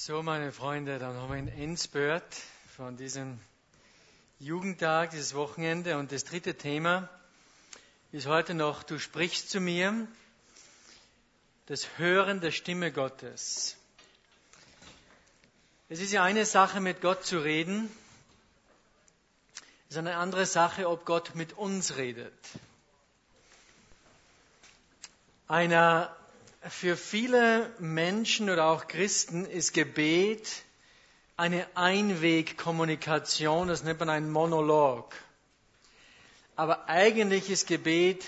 So, meine Freunde, dann haben wir in Endspurt von diesem Jugendtag, dieses Wochenende. Und das dritte Thema ist heute noch, du sprichst zu mir, das Hören der Stimme Gottes. Es ist ja eine Sache, mit Gott zu reden. Es ist eine andere Sache, ob Gott mit uns redet. Einer für viele Menschen oder auch Christen ist Gebet eine Einwegkommunikation, das nennt man einen Monolog. Aber eigentlich ist Gebet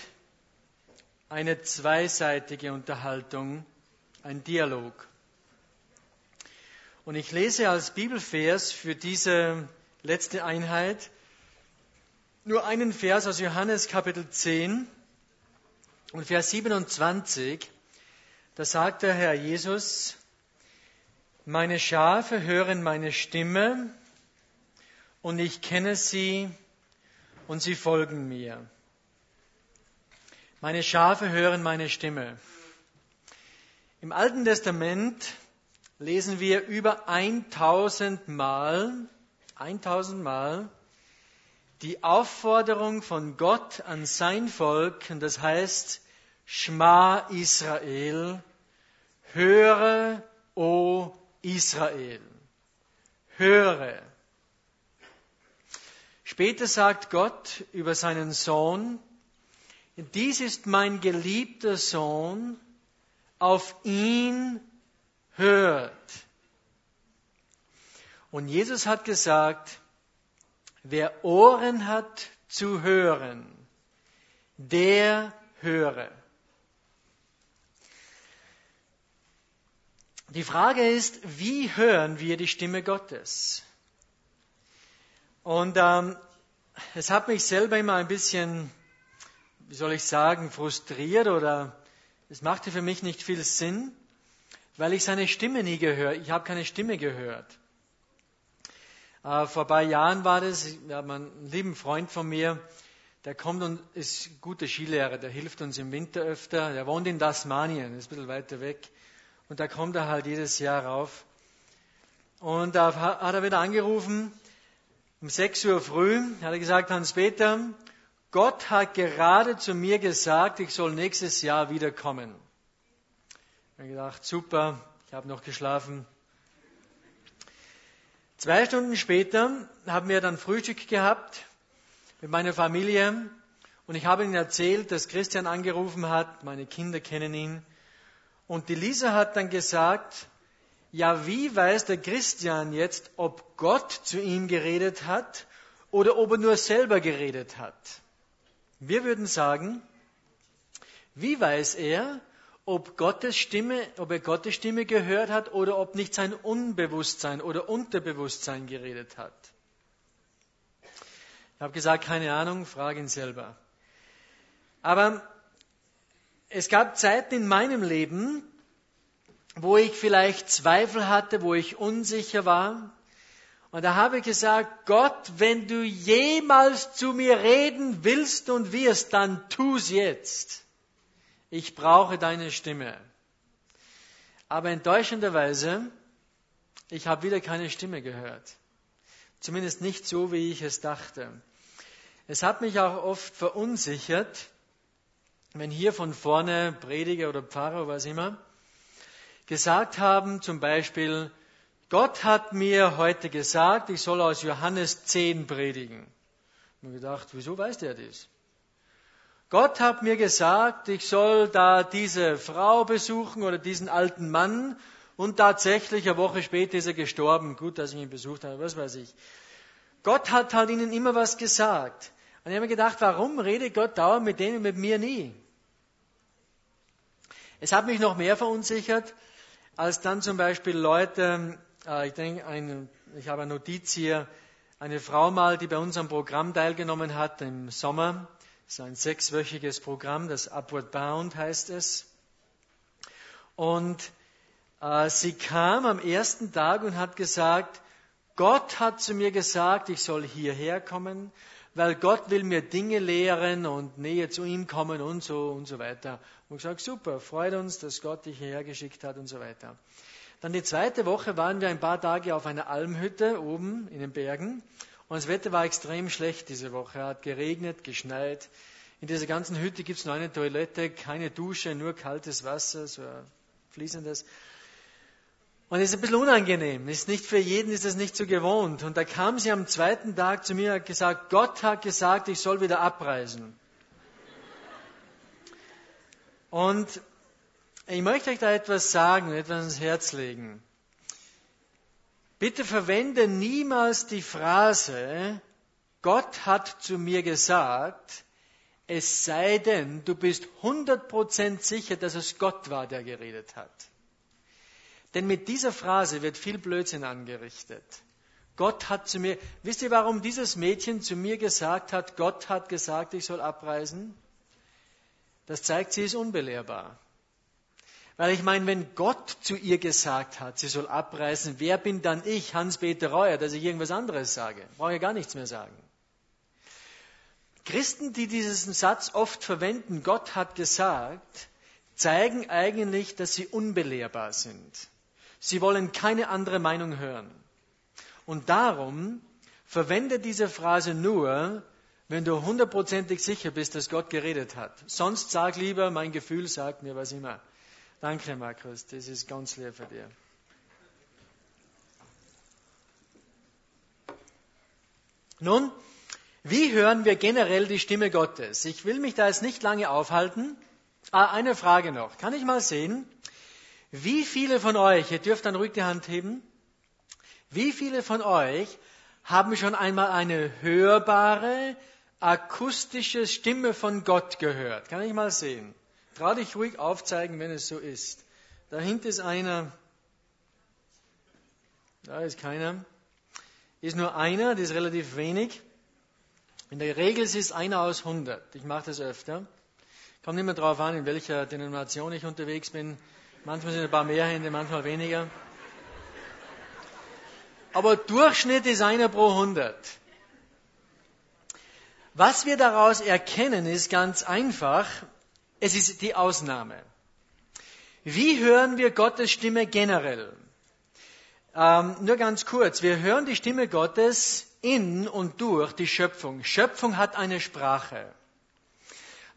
eine zweiseitige Unterhaltung, ein Dialog. Und ich lese als Bibelvers für diese letzte Einheit nur einen Vers aus Johannes Kapitel 10 und Vers 27. Da sagt der Herr Jesus, meine Schafe hören meine Stimme und ich kenne sie und sie folgen mir. Meine Schafe hören meine Stimme. Im Alten Testament lesen wir über 1000 Mal, 1000 Mal die Aufforderung von Gott an sein Volk, und das heißt, Schma Israel, Höre, o Israel. Höre. Später sagt Gott über seinen Sohn, dies ist mein geliebter Sohn, auf ihn hört. Und Jesus hat gesagt, wer Ohren hat zu hören, der höre. Die Frage ist, wie hören wir die Stimme Gottes? Und ähm, es hat mich selber immer ein bisschen, wie soll ich sagen, frustriert oder es machte für mich nicht viel Sinn, weil ich seine Stimme nie gehört. Ich habe keine Stimme gehört. Äh, vor ein paar Jahren war das, wir haben einen lieben Freund von mir, der kommt und ist guter Skilehrer, der hilft uns im Winter öfter. Der wohnt in Tasmanien, ist ein bisschen weiter weg. Und da kommt er halt jedes Jahr rauf. Und da hat er wieder angerufen, um 6 Uhr früh, hat er gesagt, Hans-Peter, Gott hat gerade zu mir gesagt, ich soll nächstes Jahr wiederkommen. Ich habe gedacht, super, ich habe noch geschlafen. Zwei Stunden später haben wir dann Frühstück gehabt mit meiner Familie und ich habe ihnen erzählt, dass Christian angerufen hat, meine Kinder kennen ihn, und die Lisa hat dann gesagt, ja, wie weiß der Christian jetzt, ob Gott zu ihm geredet hat oder ob er nur selber geredet hat? Wir würden sagen, wie weiß er, ob Gottes Stimme, ob er Gottes Stimme gehört hat oder ob nicht sein Unbewusstsein oder Unterbewusstsein geredet hat? Ich habe gesagt, keine Ahnung, frage ihn selber. Aber es gab Zeiten in meinem Leben, wo ich vielleicht Zweifel hatte, wo ich unsicher war. Und da habe ich gesagt, Gott, wenn du jemals zu mir reden willst und wirst, dann tu's jetzt. Ich brauche deine Stimme. Aber enttäuschenderweise, ich habe wieder keine Stimme gehört. Zumindest nicht so, wie ich es dachte. Es hat mich auch oft verunsichert, wenn hier von vorne Prediger oder Pfarrer, was immer, gesagt haben, zum Beispiel, Gott hat mir heute gesagt, ich soll aus Johannes 10 predigen. Ich habe gedacht, wieso weiß der das? Gott hat mir gesagt, ich soll da diese Frau besuchen oder diesen alten Mann und tatsächlich eine Woche später ist er gestorben. Gut, dass ich ihn besucht habe, was weiß ich. Gott hat halt ihnen immer was gesagt. Und ich habe mir gedacht, warum redet Gott dauernd mit denen und mit mir nie? Es hat mich noch mehr verunsichert, als dann zum Beispiel Leute, äh, ich denke, ein, ich habe eine Notiz hier, eine Frau mal, die bei unserem Programm teilgenommen hat im Sommer. Das ist ein sechswöchiges Programm, das Upward Bound heißt es. Und äh, sie kam am ersten Tag und hat gesagt, Gott hat zu mir gesagt, ich soll hierher kommen weil Gott will mir Dinge lehren und näher zu ihm kommen und so und so weiter. Und ich sage, super, freut uns, dass Gott dich hierher geschickt hat und so weiter. Dann die zweite Woche waren wir ein paar Tage auf einer Almhütte oben in den Bergen und das Wetter war extrem schlecht diese Woche. Es hat geregnet, geschneit. In dieser ganzen Hütte gibt es nur eine Toilette, keine Dusche, nur kaltes Wasser, so fließendes. Und es ist ein bisschen unangenehm. Ist nicht für jeden ist das nicht so gewohnt. Und da kam sie am zweiten Tag zu mir und hat gesagt, Gott hat gesagt, ich soll wieder abreisen. Und ich möchte euch da etwas sagen, etwas ins Herz legen. Bitte verwende niemals die Phrase, Gott hat zu mir gesagt, es sei denn, du bist 100% sicher, dass es Gott war, der geredet hat. Denn mit dieser Phrase wird viel Blödsinn angerichtet. Gott hat zu mir, wisst ihr, warum dieses Mädchen zu mir gesagt hat, Gott hat gesagt, ich soll abreisen? Das zeigt, sie ist unbelehrbar. Weil ich meine, wenn Gott zu ihr gesagt hat, sie soll abreisen, wer bin dann ich, Hans-Peter Reuer, dass ich irgendwas anderes sage? Brauche ich gar nichts mehr sagen. Christen, die diesen Satz oft verwenden, Gott hat gesagt, zeigen eigentlich, dass sie unbelehrbar sind. Sie wollen keine andere Meinung hören. Und darum verwende diese Phrase nur, wenn du hundertprozentig sicher bist, dass Gott geredet hat. Sonst sag lieber, mein Gefühl sagt mir was immer. Danke, Markus, das ist ganz leer für dir. Nun, wie hören wir generell die Stimme Gottes? Ich will mich da jetzt nicht lange aufhalten. Ah, eine Frage noch. Kann ich mal sehen, wie viele von euch, ihr dürft dann ruhig die Hand heben, wie viele von euch haben schon einmal eine hörbare, akustische Stimme von Gott gehört? Kann ich mal sehen? Trau dich ruhig aufzeigen, wenn es so ist. Dahinter ist einer. Da ist keiner. Ist nur einer, das ist relativ wenig. In der Regel ist es einer aus 100. Ich mache das öfter. Kommt immer darauf an, in welcher Denomination ich unterwegs bin. Manchmal sind ein paar mehr Hände, manchmal weniger. Aber Durchschnitt ist einer pro 100. Was wir daraus erkennen, ist ganz einfach. Es ist die Ausnahme. Wie hören wir Gottes Stimme generell? Ähm, nur ganz kurz. Wir hören die Stimme Gottes in und durch die Schöpfung. Schöpfung hat eine Sprache.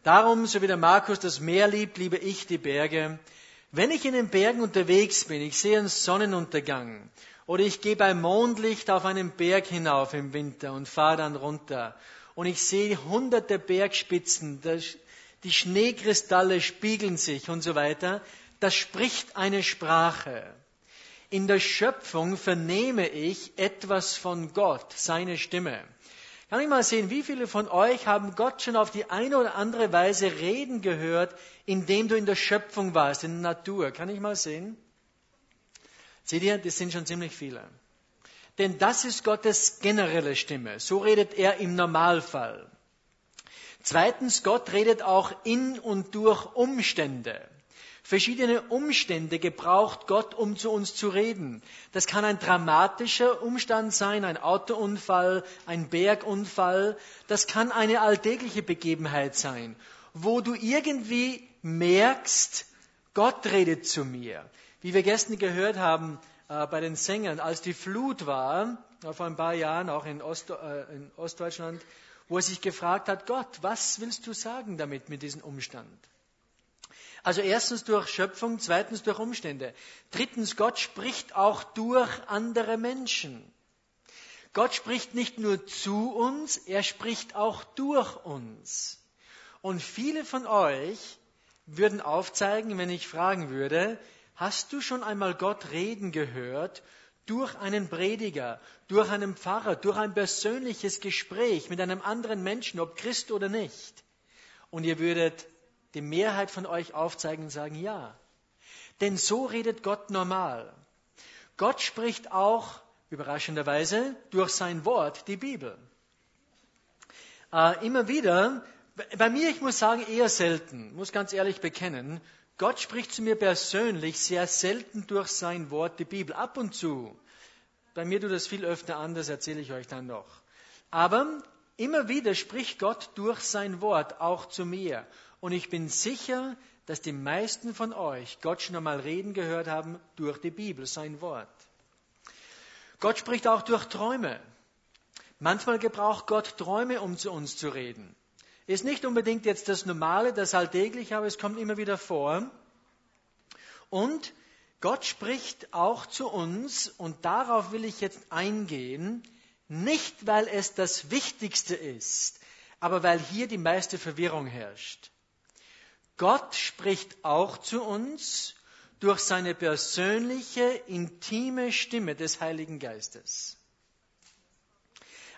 Darum, so wie der Markus das Meer liebt, liebe ich die Berge. Wenn ich in den Bergen unterwegs bin, ich sehe einen Sonnenuntergang oder ich gehe bei Mondlicht auf einen Berg hinauf im Winter und fahre dann runter und ich sehe hunderte Bergspitzen, die Schneekristalle spiegeln sich und so weiter. Das spricht eine Sprache. In der Schöpfung vernehme ich etwas von Gott, seine Stimme. Kann ich mal sehen, wie viele von euch haben Gott schon auf die eine oder andere Weise reden gehört, indem du in der Schöpfung warst, in der Natur? Kann ich mal sehen? Seht ihr, das sind schon ziemlich viele. Denn das ist Gottes generelle Stimme. So redet er im Normalfall. Zweitens, Gott redet auch in und durch Umstände. Verschiedene Umstände gebraucht Gott, um zu uns zu reden. Das kann ein dramatischer Umstand sein, ein Autounfall, ein Bergunfall. Das kann eine alltägliche Begebenheit sein, wo du irgendwie merkst, Gott redet zu mir. Wie wir gestern gehört haben äh, bei den Sängern, als die Flut war, äh, vor ein paar Jahren auch in, Ost, äh, in Ostdeutschland, wo er sich gefragt hat, Gott, was willst du sagen damit mit diesem Umstand? Also erstens durch Schöpfung, zweitens durch Umstände. Drittens, Gott spricht auch durch andere Menschen. Gott spricht nicht nur zu uns, er spricht auch durch uns. Und viele von euch würden aufzeigen, wenn ich fragen würde, hast du schon einmal Gott reden gehört durch einen Prediger, durch einen Pfarrer, durch ein persönliches Gespräch mit einem anderen Menschen, ob Christ oder nicht. Und ihr würdet die Mehrheit von euch aufzeigen und sagen, ja. Denn so redet Gott normal. Gott spricht auch, überraschenderweise, durch sein Wort, die Bibel. Äh, immer wieder, bei mir, ich muss sagen, eher selten, muss ganz ehrlich bekennen, Gott spricht zu mir persönlich sehr selten durch sein Wort, die Bibel. Ab und zu. Bei mir tut das viel öfter an, das erzähle ich euch dann noch. Aber immer wieder spricht Gott durch sein Wort auch zu mir. Und ich bin sicher, dass die meisten von euch Gott schon einmal reden gehört haben durch die Bibel, sein Wort. Gott spricht auch durch Träume. Manchmal gebraucht Gott Träume, um zu uns zu reden. Ist nicht unbedingt jetzt das Normale, das Alltägliche, aber es kommt immer wieder vor. Und Gott spricht auch zu uns, und darauf will ich jetzt eingehen, nicht weil es das Wichtigste ist, aber weil hier die meiste Verwirrung herrscht. Gott spricht auch zu uns durch seine persönliche, intime Stimme des Heiligen Geistes.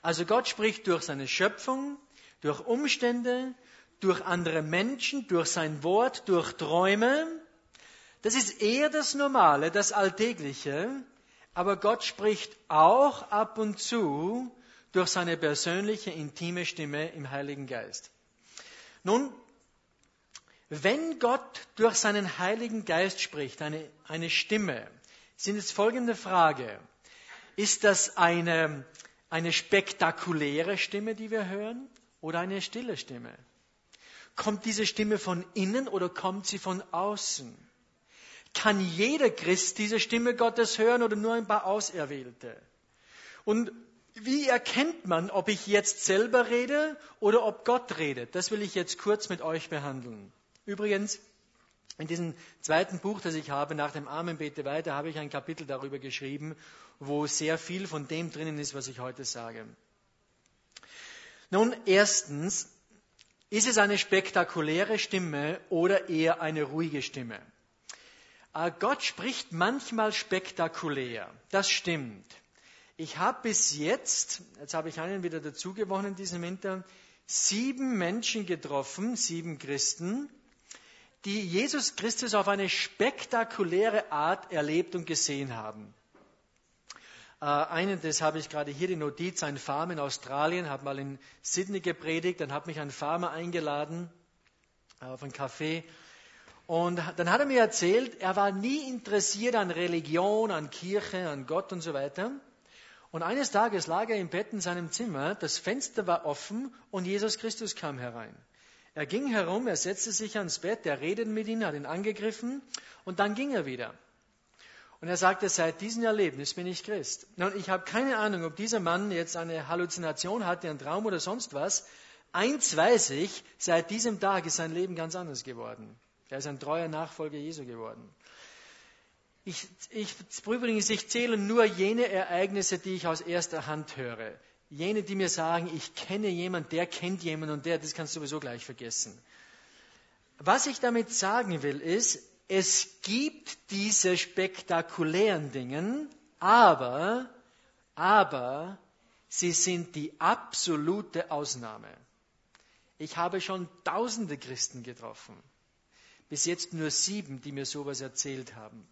Also Gott spricht durch seine Schöpfung, durch Umstände, durch andere Menschen, durch sein Wort, durch Träume. Das ist eher das Normale, das Alltägliche, aber Gott spricht auch ab und zu durch seine persönliche, intime Stimme im Heiligen Geist. Nun, wenn Gott durch seinen Heiligen Geist spricht, eine, eine Stimme, sind es folgende Frage. Ist das eine, eine spektakuläre Stimme, die wir hören, oder eine stille Stimme? Kommt diese Stimme von innen oder kommt sie von außen? Kann jeder Christ diese Stimme Gottes hören oder nur ein paar Auserwählte? Und wie erkennt man, ob ich jetzt selber rede oder ob Gott redet? Das will ich jetzt kurz mit euch behandeln. Übrigens, in diesem zweiten Buch, das ich habe, nach dem Amen bete weiter, habe ich ein Kapitel darüber geschrieben, wo sehr viel von dem drinnen ist, was ich heute sage. Nun, erstens, ist es eine spektakuläre Stimme oder eher eine ruhige Stimme? Ah, Gott spricht manchmal spektakulär. Das stimmt. Ich habe bis jetzt, jetzt habe ich einen wieder dazu gewonnen in diesem Winter, sieben Menschen getroffen, sieben Christen, die Jesus Christus auf eine spektakuläre Art erlebt und gesehen haben. Äh, einen, das habe ich gerade hier die Notiz, ein Farmer in Australien, habe mal in Sydney gepredigt, dann hat mich ein Farmer eingeladen äh, auf ein Café und dann hat er mir erzählt, er war nie interessiert an Religion, an Kirche, an Gott und so weiter. Und eines Tages lag er im Bett in seinem Zimmer, das Fenster war offen und Jesus Christus kam herein. Er ging herum, er setzte sich ans Bett, er redete mit ihm, hat ihn angegriffen und dann ging er wieder. Und er sagte, seit diesem Erlebnis bin ich Christ. Nun, ich habe keine Ahnung, ob dieser Mann jetzt eine Halluzination hatte, einen Traum oder sonst was. Eins weiß ich, seit diesem Tag ist sein Leben ganz anders geworden. Er ist ein treuer Nachfolger Jesu geworden. Ich, ich, übrigens, ich zähle nur jene Ereignisse, die ich aus erster Hand höre. Jene, die mir sagen, ich kenne jemanden, der kennt jemanden und der, das kannst du sowieso gleich vergessen. Was ich damit sagen will, ist, es gibt diese spektakulären Dinge, aber, aber sie sind die absolute Ausnahme. Ich habe schon tausende Christen getroffen bis jetzt nur sieben, die mir sowas erzählt haben.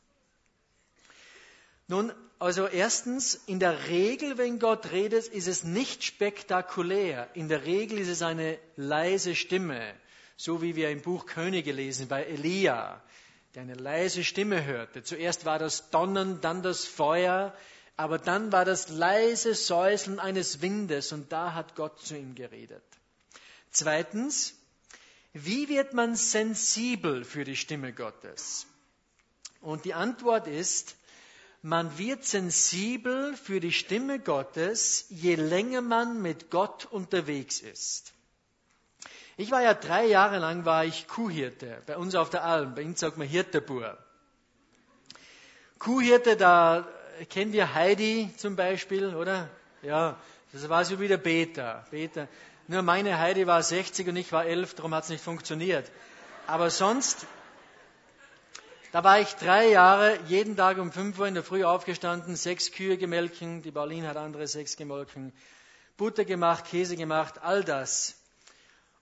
Nun, also erstens, in der Regel, wenn Gott redet, ist es nicht spektakulär. In der Regel ist es eine leise Stimme, so wie wir im Buch Könige lesen bei Elia, der eine leise Stimme hörte. Zuerst war das Donnern, dann das Feuer, aber dann war das leise Säuseln eines Windes und da hat Gott zu ihm geredet. Zweitens, wie wird man sensibel für die Stimme Gottes? Und die Antwort ist, man wird sensibel für die Stimme Gottes, je länger man mit Gott unterwegs ist. Ich war ja drei Jahre lang war ich Kuhhirte bei uns auf der Alm. Bei uns sagt man Hirtebur. Kuhhirte, da kennen wir Heidi zum Beispiel, oder? Ja, das war so wie der Peter. Peter. Nur meine Heidi war 60 und ich war 11, darum hat es nicht funktioniert. Aber sonst, da war ich drei Jahre, jeden Tag um 5 Uhr in der Früh aufgestanden, sechs Kühe gemelken, die Pauline hat andere sechs gemolken, Butter gemacht, Käse gemacht, all das.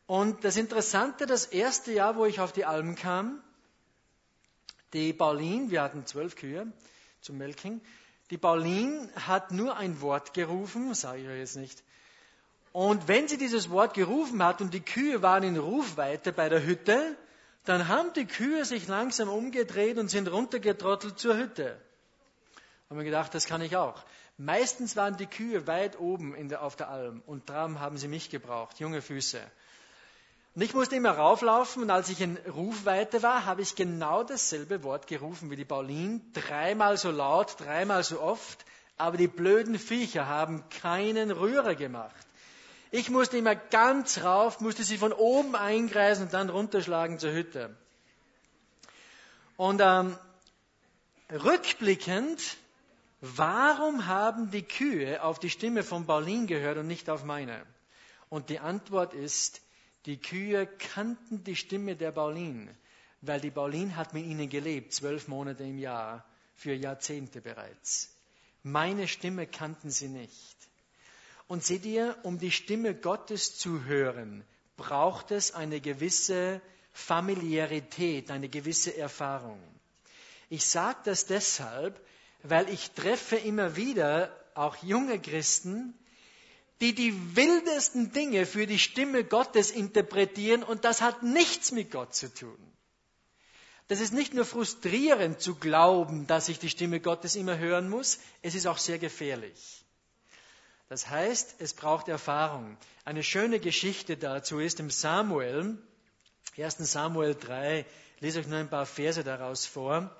Und das Interessante, das erste Jahr, wo ich auf die Alm kam, die Pauline, wir hatten zwölf Kühe zum Melken, die Pauline hat nur ein Wort gerufen, sage ich euch jetzt nicht, und wenn sie dieses Wort gerufen hat und die Kühe waren in Rufweite bei der Hütte, dann haben die Kühe sich langsam umgedreht und sind runtergetrottelt zur Hütte. Haben wir gedacht, das kann ich auch. Meistens waren die Kühe weit oben der, auf der Alm und darum haben sie mich gebraucht, junge Füße. Und ich musste immer rauflaufen und als ich in Rufweite war, habe ich genau dasselbe Wort gerufen wie die Pauline, dreimal so laut, dreimal so oft, aber die blöden Viecher haben keinen Rührer gemacht. Ich musste immer ganz rauf, musste sie von oben eingreisen und dann runterschlagen zur Hütte. Und ähm, rückblickend, warum haben die Kühe auf die Stimme von Pauline gehört und nicht auf meine? Und die Antwort ist, die Kühe kannten die Stimme der Pauline, weil die Pauline hat mit ihnen gelebt, zwölf Monate im Jahr, für Jahrzehnte bereits. Meine Stimme kannten sie nicht. Und seht ihr, um die Stimme Gottes zu hören, braucht es eine gewisse Familiarität, eine gewisse Erfahrung. Ich sage das deshalb, weil ich treffe immer wieder auch junge Christen, die die wildesten Dinge für die Stimme Gottes interpretieren und das hat nichts mit Gott zu tun. Das ist nicht nur frustrierend zu glauben, dass ich die Stimme Gottes immer hören muss, es ist auch sehr gefährlich. Das heißt, es braucht Erfahrung. Eine schöne Geschichte dazu ist im Samuel, 1. Samuel 3, lese euch nur ein paar Verse daraus vor.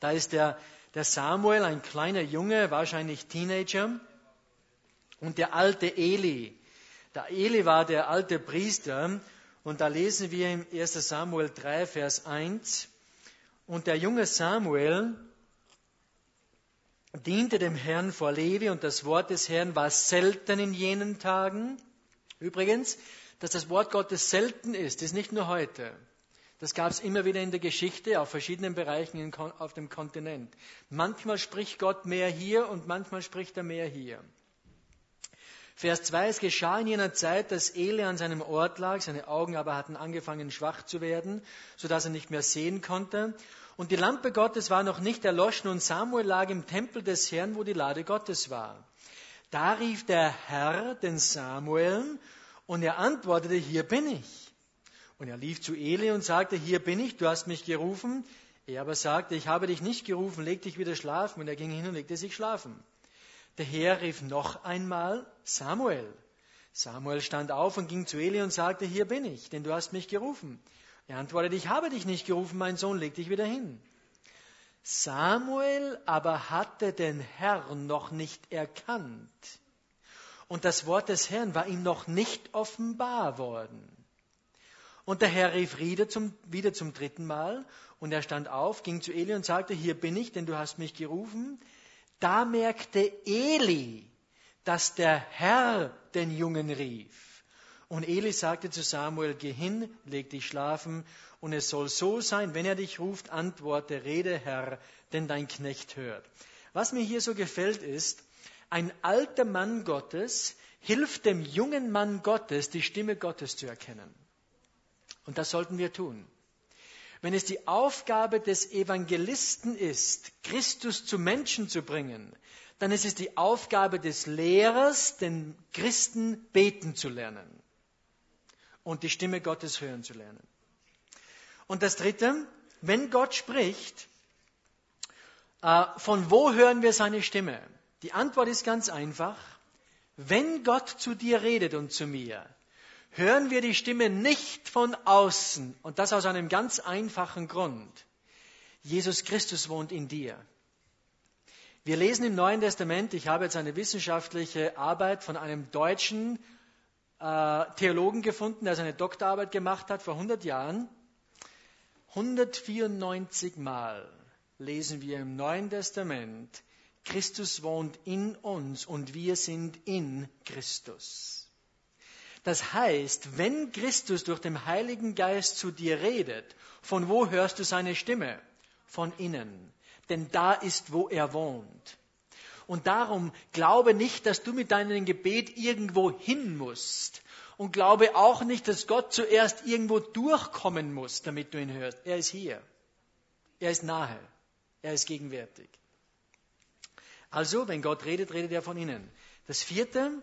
Da ist der, der Samuel, ein kleiner Junge, wahrscheinlich Teenager, und der alte Eli. Der Eli war der alte Priester und da lesen wir im 1 Samuel 3, Vers 1, und der junge Samuel diente dem Herrn vor Levi und das Wort des Herrn war selten in jenen Tagen. Übrigens, dass das Wort Gottes selten ist, ist nicht nur heute. Das gab es immer wieder in der Geschichte auf verschiedenen Bereichen auf dem Kontinent. Manchmal spricht Gott mehr hier und manchmal spricht er mehr hier. Vers 2, es geschah in jener Zeit, dass Eli an seinem Ort lag, seine Augen aber hatten angefangen schwach zu werden, sodass er nicht mehr sehen konnte. Und die Lampe Gottes war noch nicht erloschen und Samuel lag im Tempel des Herrn, wo die Lade Gottes war. Da rief der Herr den Samuel und er antwortete, hier bin ich. Und er lief zu Eli und sagte, hier bin ich, du hast mich gerufen. Er aber sagte, ich habe dich nicht gerufen, leg dich wieder schlafen. Und er ging hin und legte sich schlafen. Der Herr rief noch einmal Samuel. Samuel stand auf und ging zu Eli und sagte, hier bin ich, denn du hast mich gerufen. Er antwortete, ich habe dich nicht gerufen, mein Sohn, leg dich wieder hin. Samuel aber hatte den Herrn noch nicht erkannt. Und das Wort des Herrn war ihm noch nicht offenbar worden. Und der Herr rief wieder zum, wieder zum dritten Mal und er stand auf, ging zu Eli und sagte, hier bin ich, denn du hast mich gerufen. Da merkte Eli, dass der Herr den Jungen rief. Und Eli sagte zu Samuel, geh hin, leg dich schlafen, und es soll so sein, wenn er dich ruft, antworte, rede Herr, denn dein Knecht hört. Was mir hier so gefällt ist, ein alter Mann Gottes hilft dem jungen Mann Gottes, die Stimme Gottes zu erkennen. Und das sollten wir tun. Wenn es die Aufgabe des Evangelisten ist, Christus zu Menschen zu bringen, dann ist es die Aufgabe des Lehrers, den Christen beten zu lernen und die Stimme Gottes hören zu lernen. Und das Dritte, wenn Gott spricht, äh, von wo hören wir seine Stimme? Die Antwort ist ganz einfach. Wenn Gott zu dir redet und zu mir, hören wir die Stimme nicht von außen. Und das aus einem ganz einfachen Grund. Jesus Christus wohnt in dir. Wir lesen im Neuen Testament, ich habe jetzt eine wissenschaftliche Arbeit von einem deutschen Theologen gefunden, der seine Doktorarbeit gemacht hat vor 100 Jahren. 194 Mal lesen wir im Neuen Testament, Christus wohnt in uns und wir sind in Christus. Das heißt, wenn Christus durch den Heiligen Geist zu dir redet, von wo hörst du seine Stimme? Von innen. Denn da ist, wo er wohnt. Und darum glaube nicht, dass du mit deinem Gebet irgendwo hin musst. Und glaube auch nicht, dass Gott zuerst irgendwo durchkommen muss, damit du ihn hörst. Er ist hier. Er ist nahe. Er ist gegenwärtig. Also, wenn Gott redet, redet er von innen. Das vierte,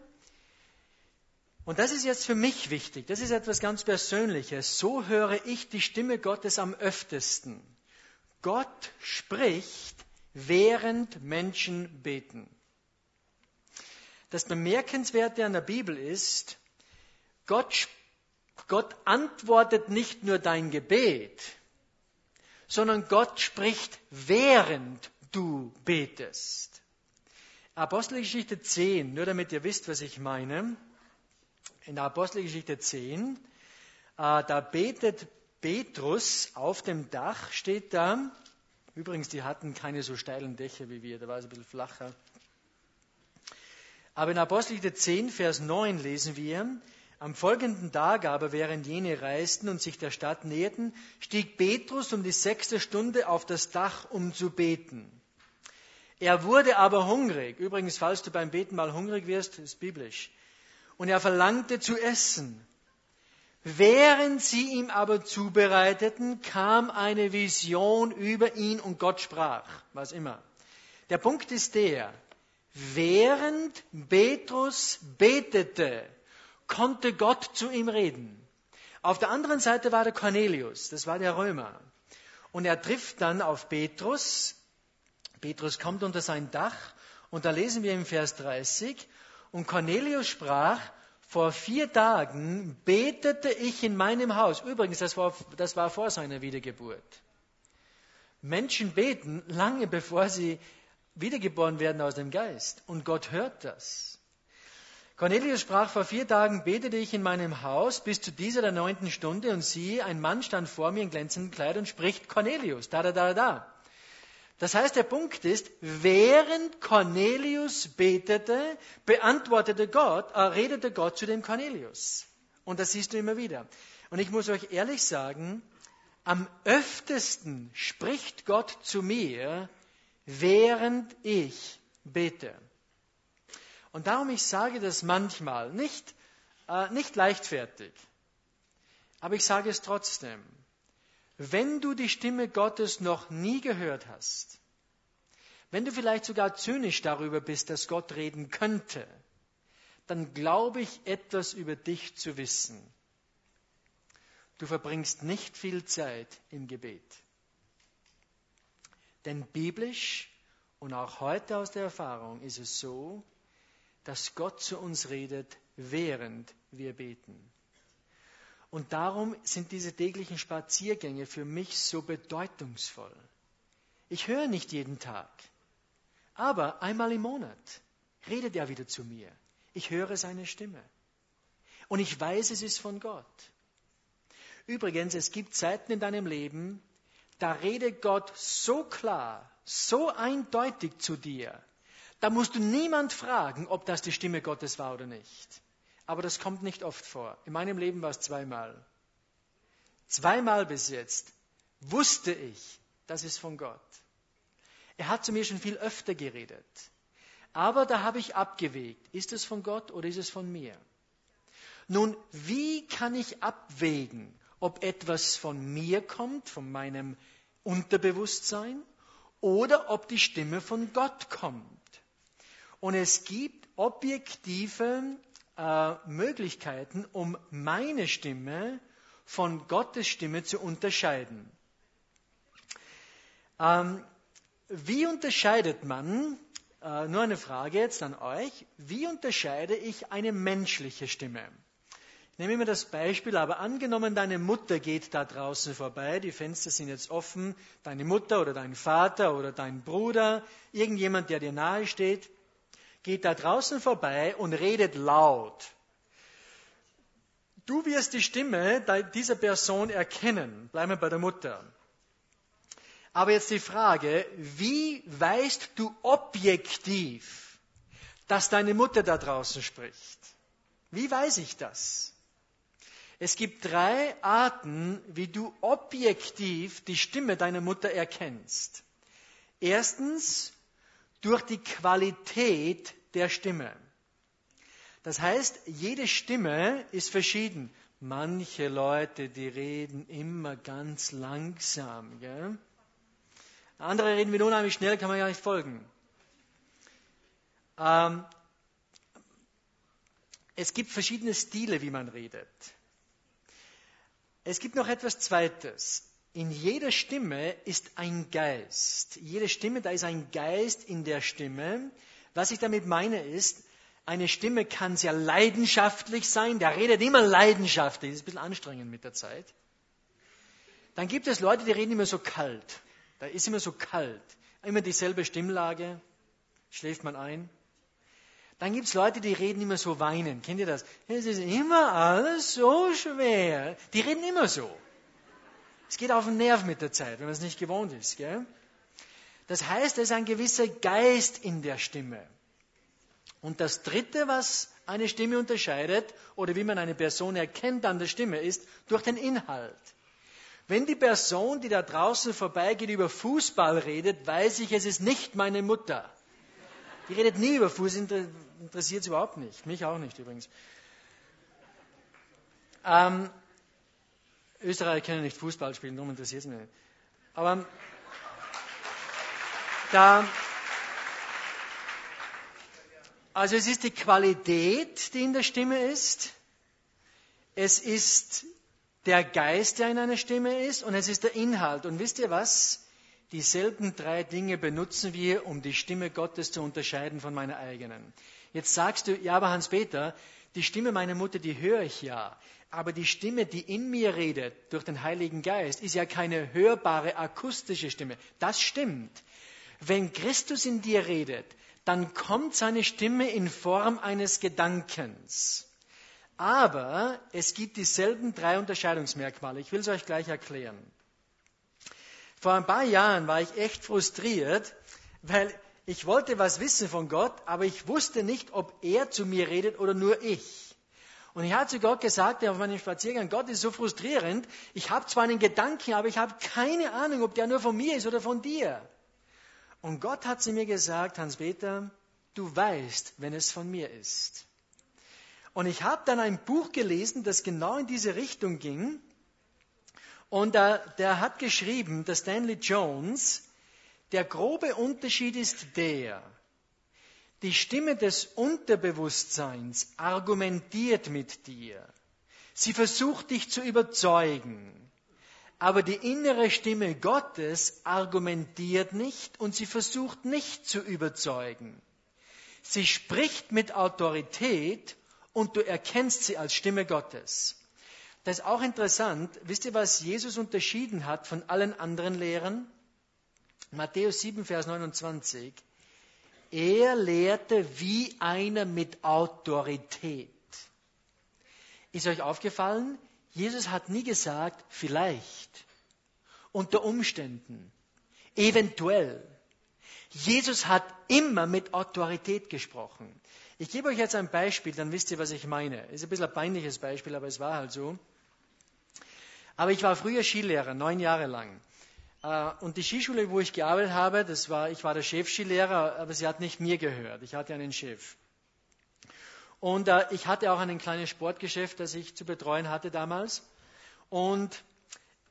und das ist jetzt für mich wichtig, das ist etwas ganz Persönliches. So höre ich die Stimme Gottes am öftesten. Gott spricht, während Menschen beten. Das Bemerkenswerte an der Bibel ist, Gott Gott antwortet nicht nur dein Gebet, sondern Gott spricht, während du betest. Apostelgeschichte 10, nur damit ihr wisst, was ich meine. In der Apostelgeschichte 10, äh, da betet Petrus auf dem Dach, steht da. Übrigens, die hatten keine so steilen Dächer wie wir, da war es ein bisschen flacher. Aber in Apostelgeschichte 10, Vers 9 lesen wir, am folgenden Tag aber, während jene reisten und sich der Stadt näherten, stieg Petrus um die sechste Stunde auf das Dach, um zu beten. Er wurde aber hungrig. Übrigens, falls du beim Beten mal hungrig wirst, ist biblisch. Und er verlangte zu essen. Während sie ihm aber zubereiteten, kam eine Vision über ihn und Gott sprach, was immer. Der Punkt ist der, während Petrus betete, konnte Gott zu ihm reden. Auf der anderen Seite war der Cornelius, das war der Römer. Und er trifft dann auf Petrus Petrus kommt unter sein Dach und da lesen wir im Vers 30, und Cornelius sprach, vor vier Tagen betete ich in meinem Haus. Übrigens, das war, das war vor seiner Wiedergeburt. Menschen beten lange bevor sie wiedergeboren werden aus dem Geist. Und Gott hört das. Cornelius sprach, vor vier Tagen betete ich in meinem Haus bis zu dieser der neunten Stunde und siehe, ein Mann stand vor mir in glänzendem Kleid und spricht Cornelius, da, da, da, da. Das heißt, der Punkt ist, während Cornelius betete, beantwortete Gott, äh, redete Gott zu dem Cornelius. Und das siehst du immer wieder. Und ich muss euch ehrlich sagen, am öftesten spricht Gott zu mir, während ich bete. Und darum ich sage das manchmal, nicht, äh, nicht leichtfertig, aber ich sage es trotzdem. Wenn du die Stimme Gottes noch nie gehört hast, wenn du vielleicht sogar zynisch darüber bist, dass Gott reden könnte, dann glaube ich etwas über dich zu wissen. Du verbringst nicht viel Zeit im Gebet. Denn biblisch und auch heute aus der Erfahrung ist es so, dass Gott zu uns redet, während wir beten. Und darum sind diese täglichen Spaziergänge für mich so bedeutungsvoll. Ich höre nicht jeden Tag, aber einmal im Monat redet er wieder zu mir. Ich höre seine Stimme. Und ich weiß, es ist von Gott. Übrigens, es gibt Zeiten in deinem Leben, da redet Gott so klar, so eindeutig zu dir, da musst du niemand fragen, ob das die Stimme Gottes war oder nicht. Aber das kommt nicht oft vor. In meinem Leben war es zweimal. Zweimal bis jetzt wusste ich, das ist von Gott. Er hat zu mir schon viel öfter geredet. Aber da habe ich abgewegt. Ist es von Gott oder ist es von mir? Nun, wie kann ich abwägen, ob etwas von mir kommt, von meinem Unterbewusstsein, oder ob die Stimme von Gott kommt? Und es gibt objektive äh, Möglichkeiten, um meine Stimme von Gottes Stimme zu unterscheiden. Ähm, wie unterscheidet man, äh, nur eine Frage jetzt an euch, wie unterscheide ich eine menschliche Stimme? Ich nehme immer das Beispiel, aber angenommen, deine Mutter geht da draußen vorbei, die Fenster sind jetzt offen, deine Mutter oder dein Vater oder dein Bruder, irgendjemand, der dir nahe steht, geht da draußen vorbei und redet laut. Du wirst die Stimme dieser Person erkennen. Bleiben wir bei der Mutter. Aber jetzt die Frage, wie weißt du objektiv, dass deine Mutter da draußen spricht? Wie weiß ich das? Es gibt drei Arten, wie du objektiv die Stimme deiner Mutter erkennst. Erstens durch die Qualität der Stimme. Das heißt, jede Stimme ist verschieden. Manche Leute, die reden immer ganz langsam. Gell? Andere reden wieder unheimlich schnell, kann man ja nicht folgen. Ähm, es gibt verschiedene Stile, wie man redet. Es gibt noch etwas Zweites in jeder Stimme ist ein Geist. Jede Stimme, da ist ein Geist in der Stimme. Was ich damit meine ist, Eine Stimme kann sehr leidenschaftlich sein, der redet immer leidenschaftlich, das ist ein bisschen anstrengend mit der Zeit. Dann gibt es Leute, die reden immer so kalt. Da ist immer so kalt. Immer dieselbe Stimmlage, schläft man ein. Dann gibt es Leute, die reden immer so weinen. Kennt ihr das? Es ist immer alles so schwer. Die reden immer so. Es geht auf den Nerv mit der Zeit, wenn man es nicht gewohnt ist. Gell? Das heißt, es ist ein gewisser Geist in der Stimme. Und das Dritte, was eine Stimme unterscheidet, oder wie man eine Person erkennt an der Stimme, ist durch den Inhalt. Wenn die Person, die da draußen vorbeigeht, über Fußball redet, weiß ich, es ist nicht meine Mutter. Die redet nie über Fußball, interessiert es überhaupt nicht. Mich auch nicht übrigens. Ähm, Österreicher können nicht Fußball spielen, darum interessiert es mich nicht. Aber da, also es ist die Qualität, die in der Stimme ist. Es ist der Geist, der in einer Stimme ist. Und es ist der Inhalt. Und wisst ihr was? Dieselben drei Dinge benutzen wir, um die Stimme Gottes zu unterscheiden von meiner eigenen. Jetzt sagst du, ja, aber Hans-Peter, die Stimme meiner Mutter, die höre ich ja. Aber die Stimme, die in mir redet, durch den Heiligen Geist, ist ja keine hörbare akustische Stimme. Das stimmt. Wenn Christus in dir redet, dann kommt seine Stimme in Form eines Gedankens. Aber es gibt dieselben drei Unterscheidungsmerkmale. Ich will es euch gleich erklären. Vor ein paar Jahren war ich echt frustriert, weil ich wollte was wissen von Gott, aber ich wusste nicht, ob er zu mir redet oder nur ich. Und ich habe zu Gott gesagt, auf meinem Spaziergang, Gott ist so frustrierend, ich habe zwar einen Gedanken, aber ich habe keine Ahnung, ob der nur von mir ist oder von dir. Und Gott hat zu mir gesagt, Hans-Peter, du weißt, wenn es von mir ist. Und ich habe dann ein Buch gelesen, das genau in diese Richtung ging. Und äh, der hat geschrieben, der Stanley Jones, der grobe Unterschied ist der, die Stimme des Unterbewusstseins argumentiert mit dir. Sie versucht dich zu überzeugen. Aber die innere Stimme Gottes argumentiert nicht und sie versucht nicht zu überzeugen. Sie spricht mit Autorität und du erkennst sie als Stimme Gottes. Das ist auch interessant. Wisst ihr, was Jesus unterschieden hat von allen anderen Lehrern? Matthäus 7, Vers 29. Er lehrte wie einer mit Autorität. Ist euch aufgefallen? Jesus hat nie gesagt, vielleicht, unter Umständen, eventuell. Jesus hat immer mit Autorität gesprochen. Ich gebe euch jetzt ein Beispiel, dann wisst ihr, was ich meine. Ist ein bisschen ein peinliches Beispiel, aber es war halt so. Aber ich war früher Skilehrer, neun Jahre lang. Äh, und die Skischule, wo ich gearbeitet habe, das war, ich war der Chefskilehrer, aber sie hat nicht mir gehört. Ich hatte einen Chef. Und äh, ich hatte auch ein kleines Sportgeschäft, das ich zu betreuen hatte damals. Und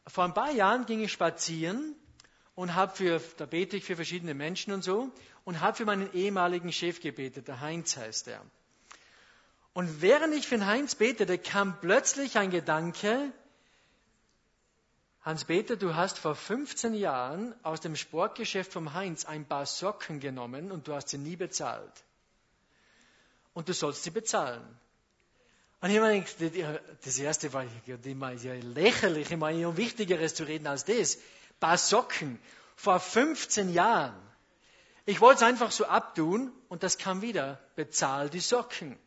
vor ein paar Jahren ging ich spazieren und habe für, da bete ich für verschiedene Menschen und so, und habe für meinen ehemaligen Chef gebetet, der Heinz heißt er. Und während ich für den Heinz betete, kam plötzlich ein Gedanke, Hans-Peter, du hast vor 15 Jahren aus dem Sportgeschäft vom Heinz ein paar Socken genommen und du hast sie nie bezahlt und du sollst sie bezahlen. Und ich meine, das erste war ja lächerlich, ich meine, um Wichtigeres zu reden als das. Ein paar Socken vor 15 Jahren. Ich wollte es einfach so abtun und das kam wieder. Bezahl die Socken.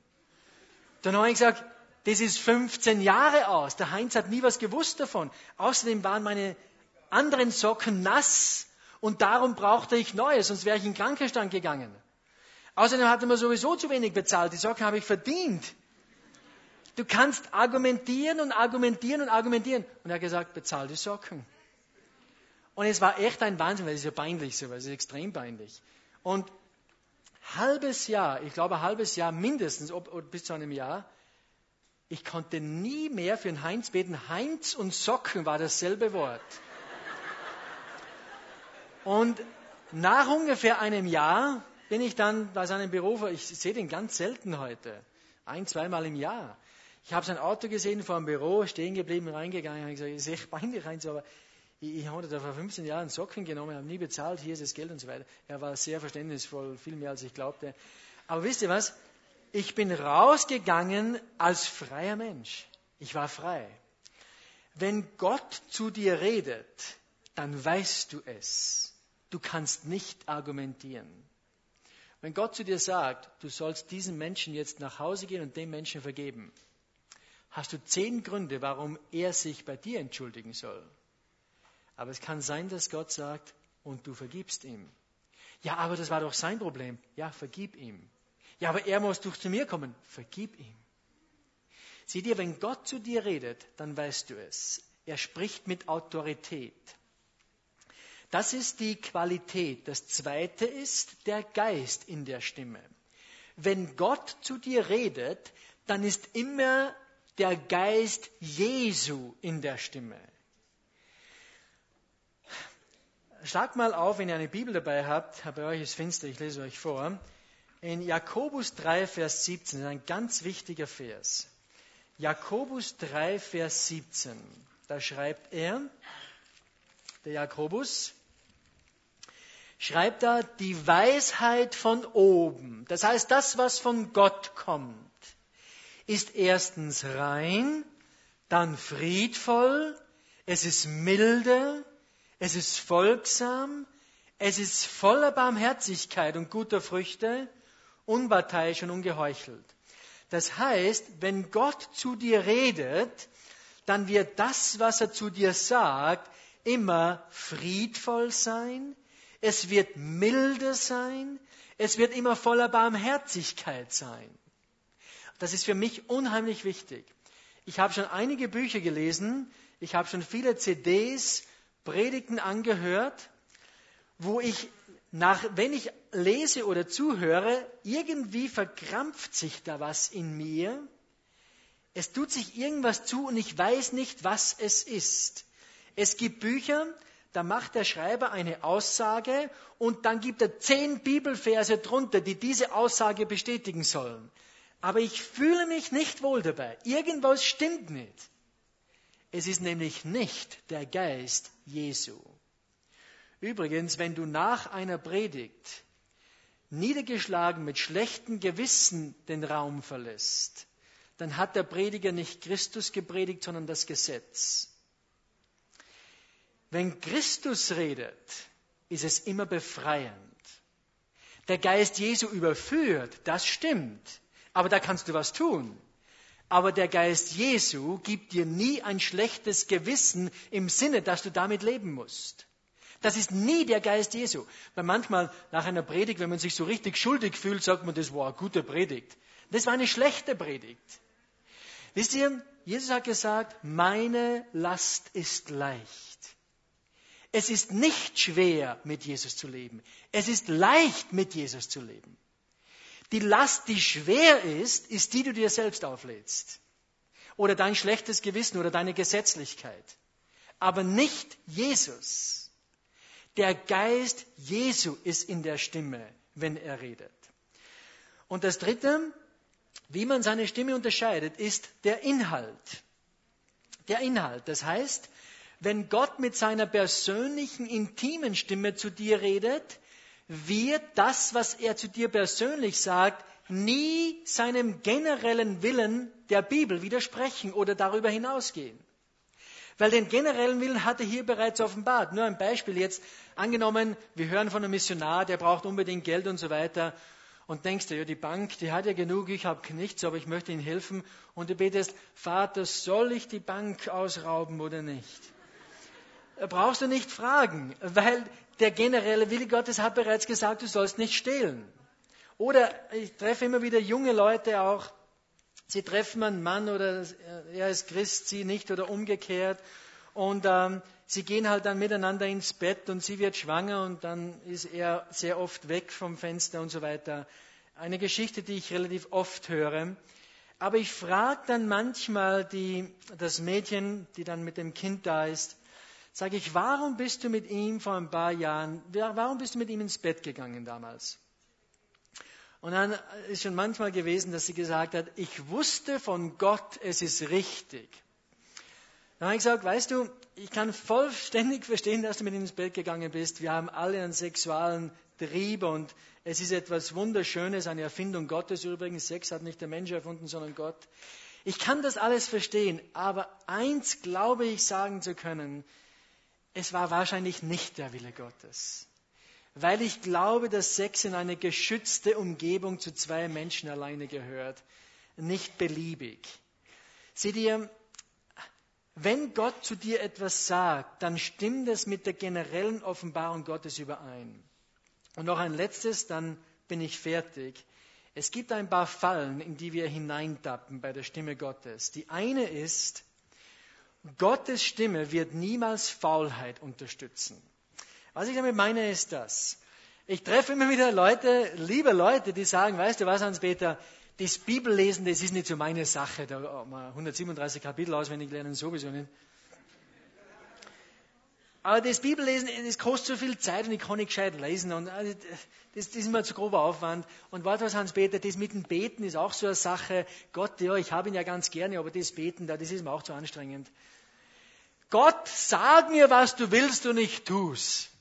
Dann habe ich gesagt, das ist 15 Jahre aus. Der Heinz hat nie was gewusst davon. Außerdem waren meine anderen Socken nass und darum brauchte ich neue, sonst wäre ich in den Krankenstand gegangen. Außerdem hatte man sowieso zu wenig bezahlt. Die Socken habe ich verdient. Du kannst argumentieren und argumentieren und argumentieren. Und er hat gesagt, bezahl die Socken. Und es war echt ein Wahnsinn, weil es ist ja peinlich so, weil es ist extrem peinlich. Und halbes Jahr, ich glaube ein halbes Jahr mindestens, ob, bis zu einem Jahr, ich konnte nie mehr für den Heinz beten. Heinz und Socken war dasselbe Wort. Und nach ungefähr einem Jahr bin ich dann bei seinem Büro, ich sehe den ganz selten heute, ein, zweimal im Jahr. Ich habe sein Auto gesehen vor dem Büro, stehen geblieben, reingegangen, habe gesagt, ist echt peinlich rein, aber ich, ich hatte da vor 15 Jahren Socken genommen, habe nie bezahlt, hier ist das Geld und so weiter. Er war sehr verständnisvoll, viel mehr als ich glaubte. Aber wisst ihr was? Ich bin rausgegangen als freier Mensch. Ich war frei. Wenn Gott zu dir redet, dann weißt du es. Du kannst nicht argumentieren. Wenn Gott zu dir sagt, du sollst diesem Menschen jetzt nach Hause gehen und dem Menschen vergeben, hast du zehn Gründe, warum er sich bei dir entschuldigen soll. Aber es kann sein, dass Gott sagt, und du vergibst ihm. Ja, aber das war doch sein Problem. Ja, vergib ihm. Ja, aber er muss durch zu mir kommen. Vergib ihm. Sieh dir, wenn Gott zu dir redet, dann weißt du es. Er spricht mit Autorität. Das ist die Qualität. Das zweite ist der Geist in der Stimme. Wenn Gott zu dir redet, dann ist immer der Geist Jesu in der Stimme. Schlag mal auf, wenn ihr eine Bibel dabei habt, bei euch ist finster, ich lese euch vor. In Jakobus 3, Vers 17, ein ganz wichtiger Vers. Jakobus 3, Vers 17, da schreibt er, der Jakobus, schreibt er die Weisheit von oben. Das heißt, das, was von Gott kommt, ist erstens rein, dann friedvoll, es ist milde, es ist folgsam, es ist voller Barmherzigkeit und guter Früchte, unparteiisch und ungeheuchelt. Das heißt, wenn Gott zu dir redet, dann wird das, was er zu dir sagt, immer friedvoll sein, es wird milde sein, es wird immer voller Barmherzigkeit sein. Das ist für mich unheimlich wichtig. Ich habe schon einige Bücher gelesen, ich habe schon viele CDs, Predigten angehört, wo ich nach, wenn ich lese oder zuhöre, irgendwie verkrampft sich da was in mir. Es tut sich irgendwas zu und ich weiß nicht, was es ist. Es gibt Bücher, da macht der Schreiber eine Aussage und dann gibt er zehn Bibelverse drunter, die diese Aussage bestätigen sollen. Aber ich fühle mich nicht wohl dabei. Irgendwas stimmt nicht. Es ist nämlich nicht der Geist Jesu. Übrigens, wenn du nach einer Predigt niedergeschlagen mit schlechtem Gewissen den Raum verlässt, dann hat der Prediger nicht Christus gepredigt, sondern das Gesetz. Wenn Christus redet, ist es immer befreiend. Der Geist Jesu überführt, das stimmt, aber da kannst du was tun. Aber der Geist Jesu gibt dir nie ein schlechtes Gewissen im Sinne, dass du damit leben musst. Das ist nie der Geist Jesu. Weil manchmal nach einer Predigt, wenn man sich so richtig schuldig fühlt, sagt man, das war eine gute Predigt. Das war eine schlechte Predigt. Wisst ihr, Jesus hat gesagt, meine Last ist leicht. Es ist nicht schwer, mit Jesus zu leben. Es ist leicht, mit Jesus zu leben. Die Last, die schwer ist, ist die, die du dir selbst auflädst. Oder dein schlechtes Gewissen oder deine Gesetzlichkeit. Aber nicht Jesus. Der Geist Jesu ist in der Stimme, wenn er redet. Und das Dritte, wie man seine Stimme unterscheidet, ist der Inhalt. Der Inhalt. Das heißt, wenn Gott mit seiner persönlichen, intimen Stimme zu dir redet, wird das, was er zu dir persönlich sagt, nie seinem generellen Willen der Bibel widersprechen oder darüber hinausgehen. Weil den generellen Willen hat er hier bereits offenbart. Nur ein Beispiel jetzt. Angenommen, wir hören von einem Missionar, der braucht unbedingt Geld und so weiter. Und denkst du, ja, die Bank, die hat ja genug, ich habe nichts, aber ich möchte ihnen helfen. Und du betest, Vater, soll ich die Bank ausrauben oder nicht? Brauchst du nicht fragen, weil der generelle Wille Gottes hat bereits gesagt, du sollst nicht stehlen. Oder ich treffe immer wieder junge Leute auch, sie treffen einen Mann oder er ist Christ, sie nicht oder umgekehrt. Und ähm, sie gehen halt dann miteinander ins Bett und sie wird schwanger und dann ist er sehr oft weg vom Fenster und so weiter. Eine Geschichte, die ich relativ oft höre. Aber ich frage dann manchmal die, das Mädchen, die dann mit dem Kind da ist, sage ich, warum bist du mit ihm vor ein paar Jahren, warum bist du mit ihm ins Bett gegangen damals? Und dann ist schon manchmal gewesen, dass sie gesagt hat, ich wusste von Gott, es ist richtig. Dann habe ich gesagt, weißt du, ich kann vollständig verstehen, dass du mit ins Bett gegangen bist. Wir haben alle einen sexualen Trieb und es ist etwas Wunderschönes, eine Erfindung Gottes übrigens. Sex hat nicht der Mensch erfunden, sondern Gott. Ich kann das alles verstehen, aber eins glaube ich sagen zu können, es war wahrscheinlich nicht der Wille Gottes. Weil ich glaube, dass Sex in eine geschützte Umgebung zu zwei Menschen alleine gehört, nicht beliebig. Seht ihr, wenn Gott zu dir etwas sagt, dann stimmt es mit der generellen Offenbarung Gottes überein. Und noch ein letztes, dann bin ich fertig. Es gibt ein paar Fallen, in die wir hineintappen bei der Stimme Gottes. Die eine ist, Gottes Stimme wird niemals Faulheit unterstützen. Was ich damit meine, ist das. Ich treffe immer wieder Leute, liebe Leute, die sagen, weißt du was, Hans-Peter, das Bibellesen, das ist nicht so meine Sache. Da 137 Kapitel auswendig lernen sowieso nicht. Aber das Bibellesen, das kostet so viel Zeit und ich kann nicht gescheit lesen. Und äh, das, das ist immer zu grober Aufwand. Und warte was, Hans-Peter, das mit dem Beten ist auch so eine Sache. Gott, ja, ich habe ihn ja ganz gerne, aber das Beten da, das ist mir auch zu anstrengend. Gott, sag mir, was du willst und ich tu's.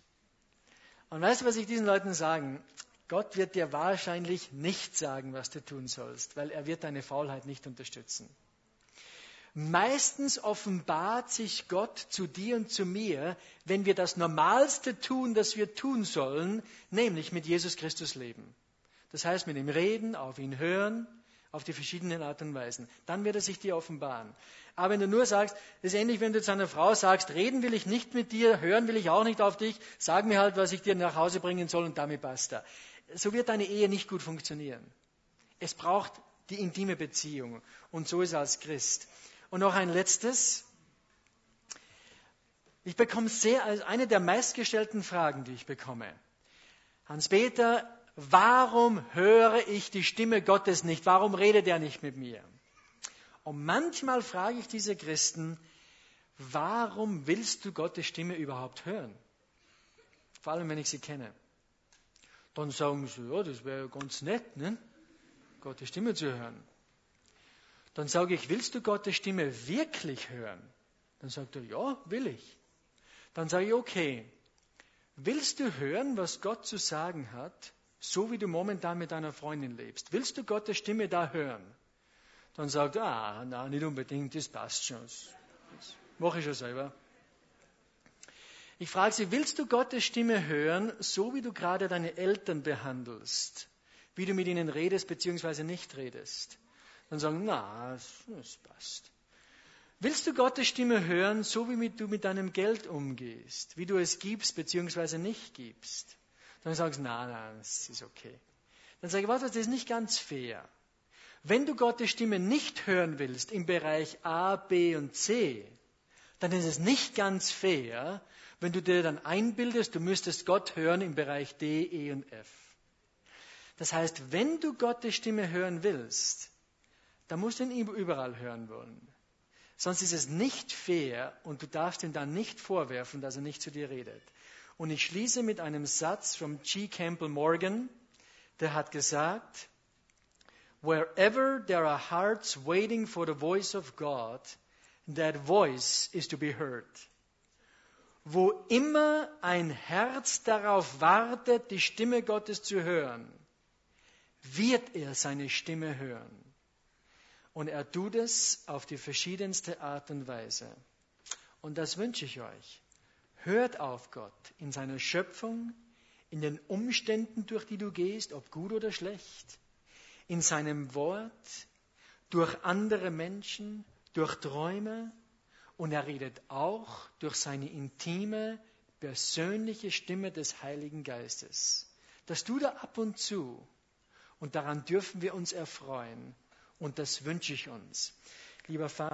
Und weißt du, was ich diesen Leuten sagen? Gott wird dir wahrscheinlich nicht sagen, was du tun sollst, weil er wird deine Faulheit nicht unterstützen. Meistens offenbart sich Gott zu dir und zu mir, wenn wir das Normalste tun, das wir tun sollen, nämlich mit Jesus Christus leben. Das heißt, mit ihm reden, auf ihn hören, auf die verschiedenen Art und Weisen. Dann wird er sich dir offenbaren. Aber wenn du nur sagst, das ist ähnlich, wenn du zu einer Frau sagst, reden will ich nicht mit dir, hören will ich auch nicht auf dich, sag mir halt, was ich dir nach Hause bringen soll und damit basta. So wird deine Ehe nicht gut funktionieren. Es braucht die intime Beziehung. Und so ist er als Christ. Und noch ein letztes. Ich bekomme sehr, also eine der meistgestellten Fragen, die ich bekomme. Hans-Peter, warum höre ich die Stimme Gottes nicht? Warum redet er nicht mit mir? Und manchmal frage ich diese Christen, warum willst du Gottes Stimme überhaupt hören? Vor allem, wenn ich sie kenne. Dann sagen sie, ja, das wäre ganz nett, ne? Gottes Stimme zu hören. Dann sage ich, willst du Gottes Stimme wirklich hören? Dann sagt er, ja, will ich. Dann sage ich, okay, willst du hören, was Gott zu sagen hat, so wie du momentan mit deiner Freundin lebst? Willst du Gottes Stimme da hören? Dann sagt er, ah, na, nicht unbedingt, das passt schon. Das mache ich schon selber. Ich frage sie, willst du Gottes Stimme hören, so wie du gerade deine Eltern behandelst? Wie du mit ihnen redest bzw. nicht redest? Dann sagen, na, es passt. Willst du Gottes Stimme hören, so wie du mit deinem Geld umgehst, wie du es gibst bzw. nicht gibst? Dann sagst du, na, na, es ist okay. Dann sage ich, warte, das ist nicht ganz fair. Wenn du Gottes Stimme nicht hören willst im Bereich A, B und C, dann ist es nicht ganz fair, wenn du dir dann einbildest, du müsstest Gott hören im Bereich D, E und F. Das heißt, wenn du Gottes Stimme hören willst, da musst du ihn überall hören wollen. Sonst ist es nicht fair und du darfst ihm dann nicht vorwerfen, dass er nicht zu dir redet. Und ich schließe mit einem Satz von G. Campbell Morgan, der hat gesagt, Wherever there are hearts waiting for the voice of God, that voice is to be heard. Wo immer ein Herz darauf wartet, die Stimme Gottes zu hören, wird er seine Stimme hören. Und er tut es auf die verschiedenste Art und Weise. Und das wünsche ich euch. Hört auf Gott in seiner Schöpfung, in den Umständen, durch die du gehst, ob gut oder schlecht, in seinem Wort, durch andere Menschen, durch Träume und er redet auch durch seine intime, persönliche Stimme des Heiligen Geistes. Das tut er ab und zu und daran dürfen wir uns erfreuen. Und das wünsche ich uns. Lieber Vater,